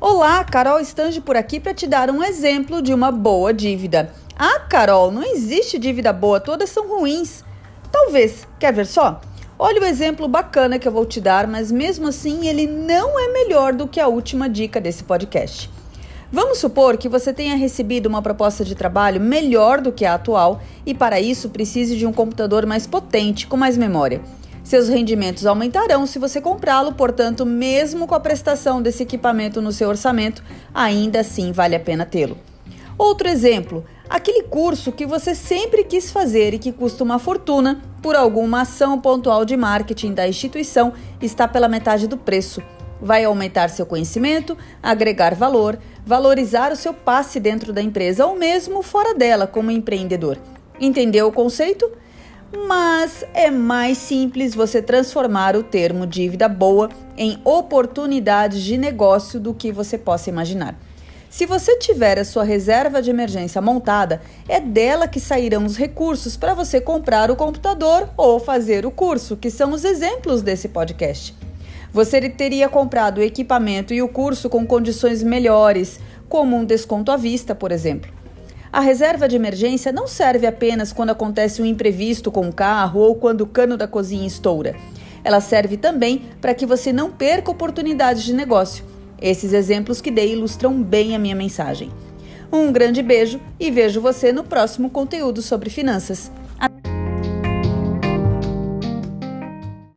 Olá, Carol Estange por aqui para te dar um exemplo de uma boa dívida. Ah, Carol, não existe dívida boa, todas são ruins. Talvez, quer ver só? Olha o exemplo bacana que eu vou te dar, mas mesmo assim ele não é melhor do que a última dica desse podcast. Vamos supor que você tenha recebido uma proposta de trabalho melhor do que a atual e para isso precise de um computador mais potente, com mais memória. Seus rendimentos aumentarão se você comprá-lo, portanto, mesmo com a prestação desse equipamento no seu orçamento, ainda assim vale a pena tê-lo. Outro exemplo, aquele curso que você sempre quis fazer e que custa uma fortuna, por alguma ação pontual de marketing da instituição, está pela metade do preço. Vai aumentar seu conhecimento, agregar valor, valorizar o seu passe dentro da empresa ou mesmo fora dela como empreendedor. Entendeu o conceito? Mas é mais simples você transformar o termo dívida boa em oportunidades de negócio do que você possa imaginar. Se você tiver a sua reserva de emergência montada, é dela que sairão os recursos para você comprar o computador ou fazer o curso, que são os exemplos desse podcast. Você teria comprado o equipamento e o curso com condições melhores, como um desconto à vista, por exemplo. A reserva de emergência não serve apenas quando acontece um imprevisto com o carro ou quando o cano da cozinha estoura. Ela serve também para que você não perca oportunidades de negócio. Esses exemplos que dei ilustram bem a minha mensagem. Um grande beijo e vejo você no próximo conteúdo sobre finanças.